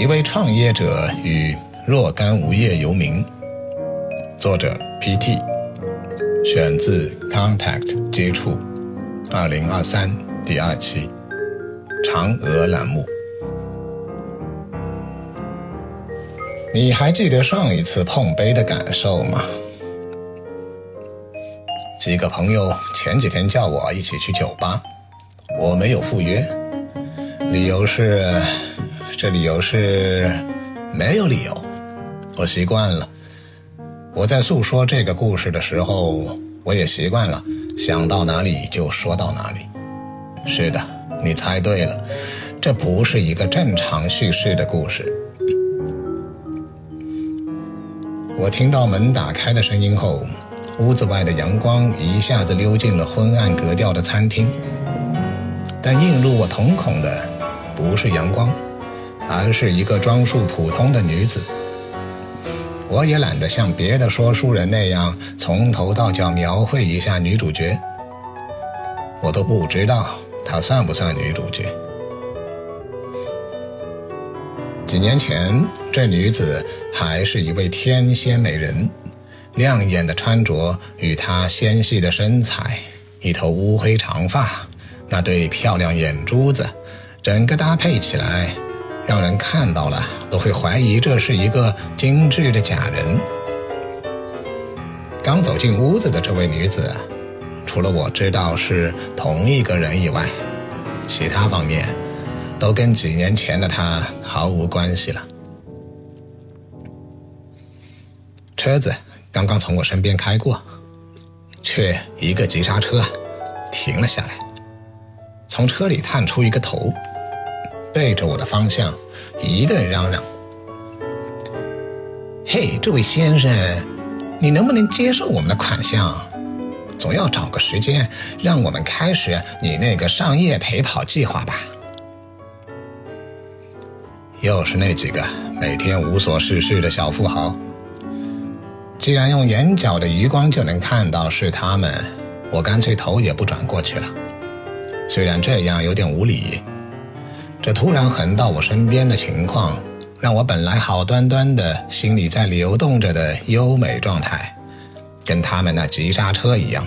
一位创业者与若干无业游民。作者 P.T. 选自 Contact 接触，二零二三第二期，嫦娥栏目。你还记得上一次碰杯的感受吗？几个朋友前几天叫我一起去酒吧，我没有赴约，理由是，这理由是没有理由，我习惯了。我在诉说这个故事的时候，我也习惯了，想到哪里就说到哪里。是的，你猜对了，这不是一个正常叙事的故事。我听到门打开的声音后。屋子外的阳光一下子溜进了昏暗格调的餐厅，但映入我瞳孔的不是阳光，而是一个装束普通的女子。我也懒得像别的说书人那样从头到脚描绘一下女主角，我都不知道她算不算女主角。几年前，这女子还是一位天仙美人。亮眼的穿着与她纤细的身材，一头乌黑长发，那对漂亮眼珠子，整个搭配起来，让人看到了都会怀疑这是一个精致的假人。刚走进屋子的这位女子，除了我知道是同一个人以外，其他方面都跟几年前的她毫无关系了。车子。刚刚从我身边开过，却一个急刹车，停了下来。从车里探出一个头，对着我的方向一顿嚷嚷：“嘿，这位先生，你能不能接受我们的款项？总要找个时间让我们开始你那个商业陪跑计划吧。”又是那几个每天无所事事的小富豪。既然用眼角的余光就能看到是他们，我干脆头也不转过去了。虽然这样有点无理，这突然横到我身边的情况，让我本来好端端的心里在流动着的优美状态，跟他们那急刹车一样，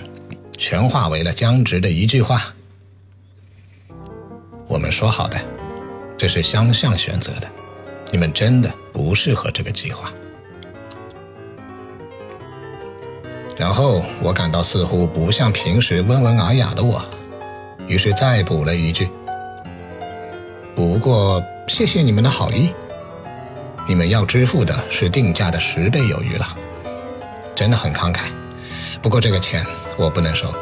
全化为了僵直的一句话：“我们说好的，这是相向选择的，你们真的不适合这个计划。”然后我感到似乎不像平时温文尔雅的我，于是再补了一句：“不过谢谢你们的好意，你们要支付的是定价的十倍有余了，真的很慷慨。不过这个钱我不能收。”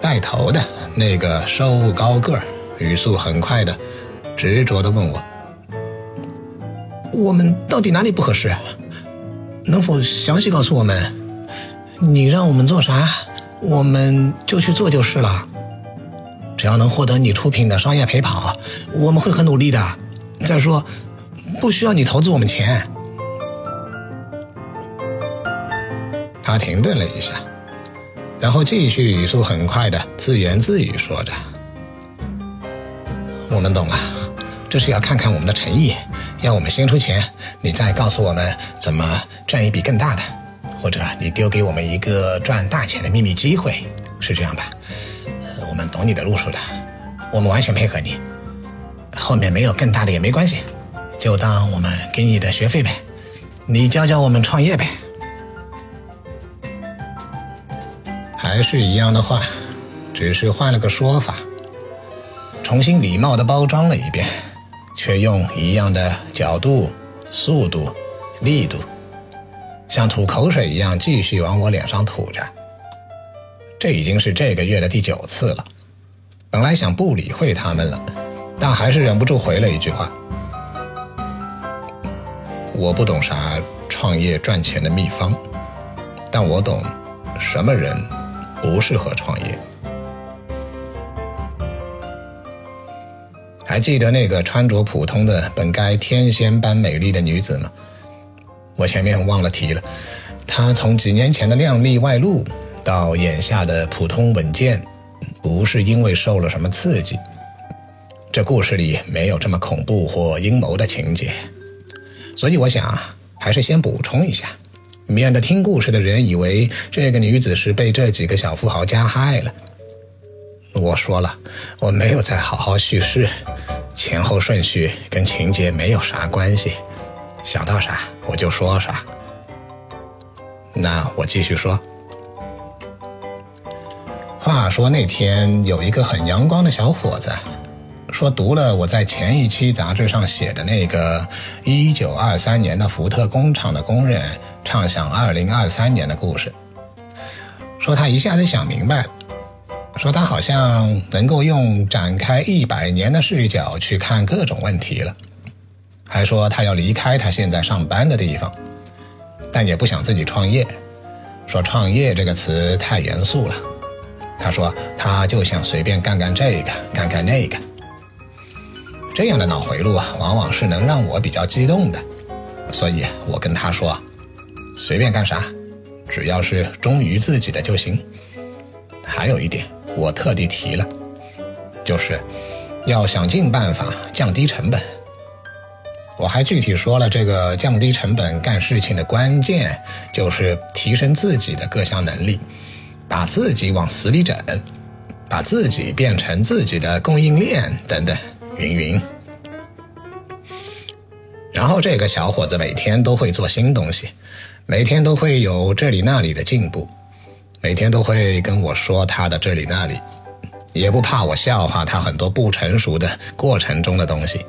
带头的那个瘦高个儿，语速很快的，执着的问我：“我们到底哪里不合适？”能否详细告诉我们？你让我们做啥，我们就去做就是了。只要能获得你出品的商业陪跑，我们会很努力的。再说，不需要你投资我们钱。他停顿了一下，然后继续语速很快的自言自语说着：“我们懂了，这是要看看我们的诚意。”要我们先出钱，你再告诉我们怎么赚一笔更大的，或者你丢给我们一个赚大钱的秘密机会，是这样吧？们懂你的路数的，我们完全配合你。后面没有更大的也没关系，就当我们给你的学费呗，你教教我们创业呗。还是一样的话，只是换了个说法，重新礼貌的包装了一遍。却用一样的角度、速度、力度，像吐口水一样继续往我脸上吐着。这已经是这个月的第九次了。本来想不理会他们了，但还是忍不住回了一句话：“我不懂啥创业赚钱的秘方，但我懂什么人不适合创业。”还记得那个穿着普通的、本该天仙般美丽的女子吗？我前面忘了提了，她从几年前的靓丽外露到眼下的普通稳健，不是因为受了什么刺激，这故事里没有这么恐怖或阴谋的情节，所以我想还是先补充一下，免得听故事的人以为这个女子是被这几个小富豪加害了。我说了，我没有在好好叙事，前后顺序跟情节没有啥关系，想到啥我就说啥。那我继续说。话说那天有一个很阳光的小伙子，说读了我在前一期杂志上写的那个一九二三年的福特工厂的工人畅想二零二三年的故事，说他一下子想明白了，说他好像能够用展开一百年的视角去看各种问题了，还说他要离开他现在上班的地方，但也不想自己创业，说创业这个词太严肃了。他说：“他就想随便干干这个，干干那个。这样的脑回路啊，往往是能让我比较激动的。所以我跟他说，随便干啥，只要是忠于自己的就行。还有一点，我特地提了，就是要想尽办法降低成本。我还具体说了，这个降低成本干事情的关键，就是提升自己的各项能力。”把自己往死里整，把自己变成自己的供应链等等，云云。然后这个小伙子每天都会做新东西，每天都会有这里那里的进步，每天都会跟我说他的这里那里，也不怕我笑话他很多不成熟的过程中的东西。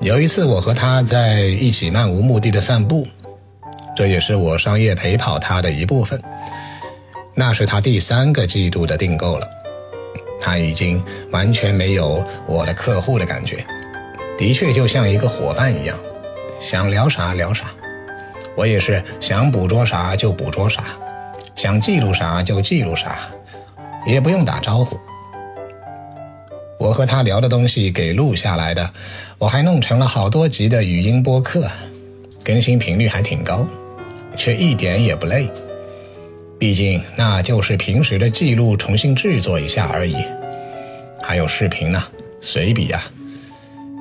有一次我和他在一起漫无目的的散步，这也是我商业陪跑他的一部分。那是他第三个季度的订购了，他已经完全没有我的客户的感觉，的确就像一个伙伴一样，想聊啥聊啥，我也是想捕捉啥就捕捉啥，想记录啥就记录啥，也不用打招呼。我和他聊的东西给录下来的，我还弄成了好多集的语音播客，更新频率还挺高，却一点也不累。毕竟那就是平时的记录，重新制作一下而已。还有视频呢，随笔啊，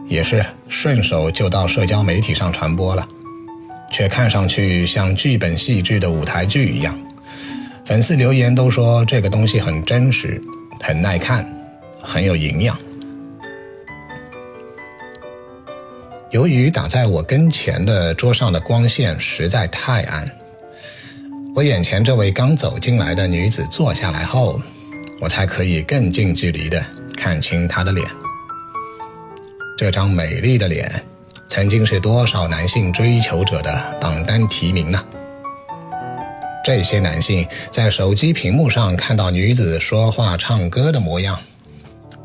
也是顺手就到社交媒体上传播了，却看上去像剧本细致的舞台剧一样。粉丝留言都说这个东西很真实，很耐看，很有营养。由于打在我跟前的桌上的光线实在太暗。我眼前这位刚走进来的女子坐下来后，我才可以更近距离的看清她的脸。这张美丽的脸，曾经是多少男性追求者的榜单提名呢？这些男性在手机屏幕上看到女子说话、唱歌的模样，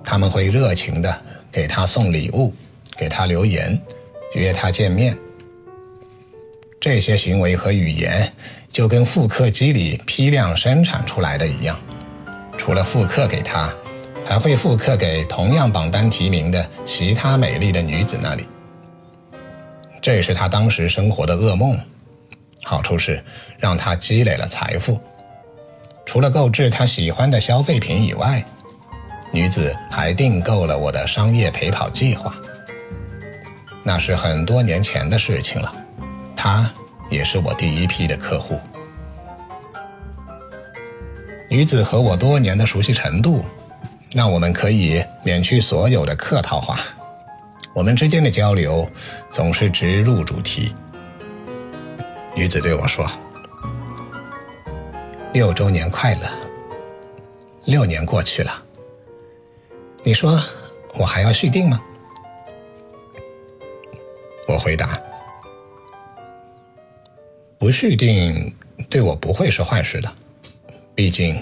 他们会热情的给她送礼物，给她留言，约她见面。这些行为和语言。就跟复刻机里批量生产出来的一样，除了复刻给他，还会复刻给同样榜单提名的其他美丽的女子那里。这是他当时生活的噩梦。好处是让他积累了财富，除了购置他喜欢的消费品以外，女子还订购了我的商业陪跑计划。那是很多年前的事情了，他。也是我第一批的客户。女子和我多年的熟悉程度，让我们可以免去所有的客套话。我们之间的交流总是直入主题。女子对我说：“六周年快乐。”六年过去了，你说我还要续订吗？我回答。不续订对我不会是坏事的，毕竟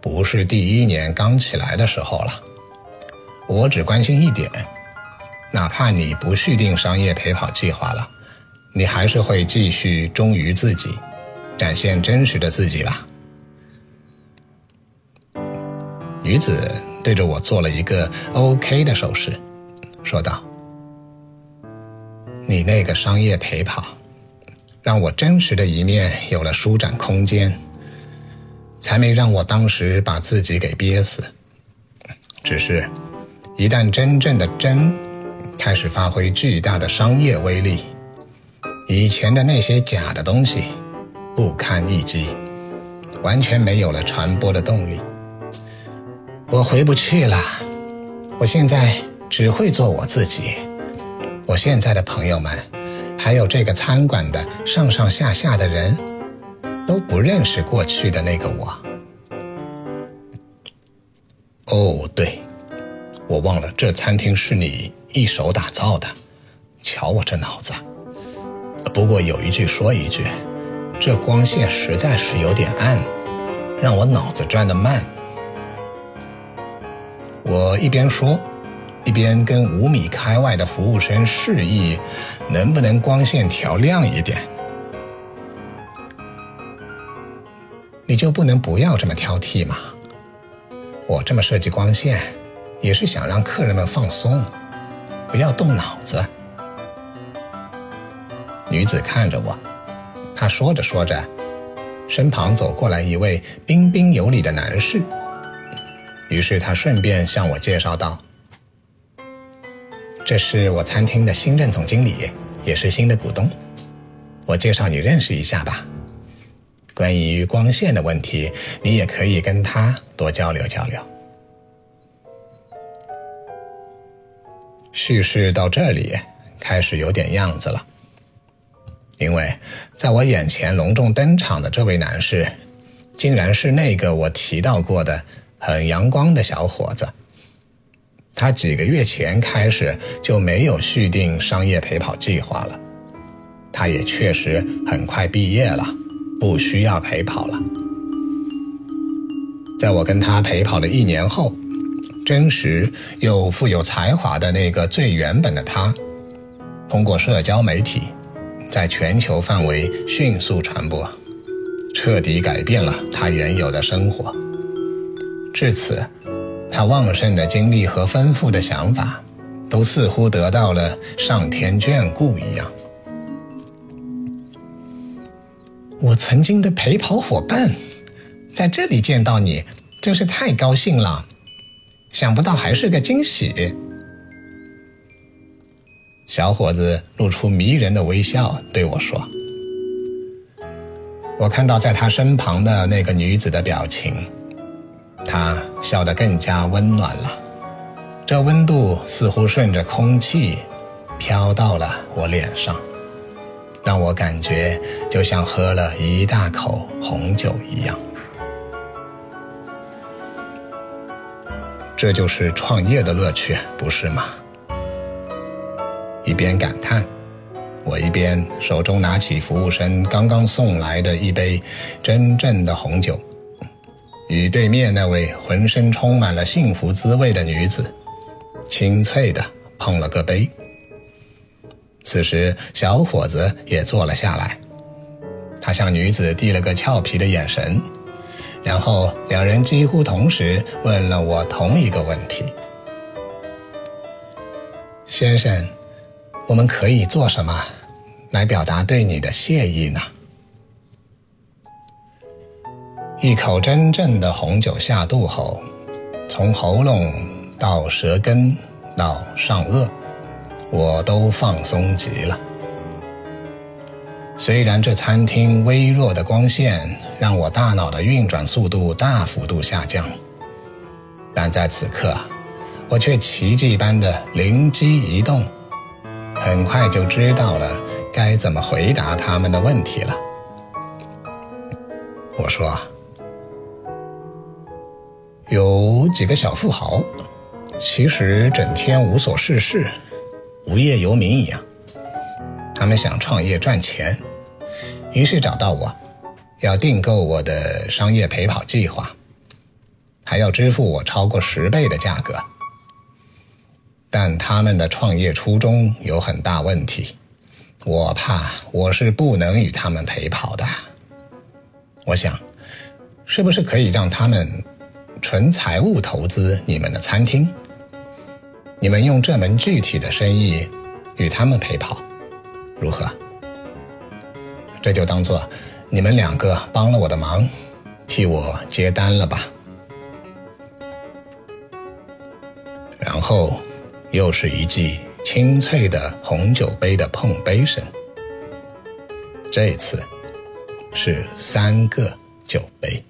不是第一年刚起来的时候了。我只关心一点，哪怕你不续订商业陪跑计划了，你还是会继续忠于自己，展现真实的自己吧。女子对着我做了一个 OK 的手势，说道：“你那个商业陪跑。”让我真实的一面有了舒展空间，才没让我当时把自己给憋死。只是，一旦真正的真开始发挥巨大的商业威力，以前的那些假的东西不堪一击，完全没有了传播的动力。我回不去了，我现在只会做我自己。我现在的朋友们，还有这个餐馆的上上下下的人，都不认识过去的那个我。哦，对。我忘了，这餐厅是你一手打造的。瞧我这脑子！不过有一句说一句，这光线实在是有点暗，让我脑子转得慢。我一边说，一边跟五米开外的服务生示意，能不能光线调亮一点？你就不能不要这么挑剔吗？我这么设计光线。也是想让客人们放松，不要动脑子。女子看着我，她说着说着，身旁走过来一位彬彬有礼的男士。于是她顺便向我介绍道：“这是我餐厅的新任总经理，也是新的股东。我介绍你认识一下吧。关于光线的问题，你也可以跟他多交流交流。”叙事到这里开始有点样子了，因为在我眼前隆重登场的这位男士，竟然是那个我提到过的很阳光的小伙子。他几个月前开始就没有续订商业陪跑计划了，他也确实很快毕业了，不需要陪跑了。在我跟他陪跑了一年后。真实又富有才华的那个最原本的他，通过社交媒体，在全球范围迅速传播，彻底改变了他原有的生活。至此，他旺盛的精力和丰富的想法，都似乎得到了上天眷顾一样。我曾经的陪跑伙伴，在这里见到你，真是太高兴了。想不到还是个惊喜。小伙子露出迷人的微笑，对我说：“我看到在他身旁的那个女子的表情，她笑得更加温暖了。这温度似乎顺着空气飘到了我脸上，让我感觉就像喝了一大口红酒一样。”这就是创业的乐趣，不是吗？一边感叹，我一边手中拿起服务生刚刚送来的一杯真正的红酒，与对面那位浑身充满了幸福滋味的女子清脆的碰了个杯。此时，小伙子也坐了下来，他向女子递了个俏皮的眼神。然后，两人几乎同时问了我同一个问题：“先生，我们可以做什么来表达对你的谢意呢？”一口真正的红酒下肚后，从喉咙到舌根到上颚，我都放松极了。虽然这餐厅微弱的光线让我大脑的运转速度大幅度下降，但在此刻，我却奇迹般的灵机一动，很快就知道了该怎么回答他们的问题了。我说：“有几个小富豪，其实整天无所事事，无业游民一样，他们想创业赚钱。”于是找到我，要订购我的商业陪跑计划，还要支付我超过十倍的价格。但他们的创业初衷有很大问题，我怕我是不能与他们陪跑的。我想，是不是可以让他们纯财务投资你们的餐厅？你们用这门具体的生意与他们陪跑，如何？这就当做你们两个帮了我的忙，替我接单了吧。然后又是一记清脆的红酒杯的碰杯声。这次是三个酒杯。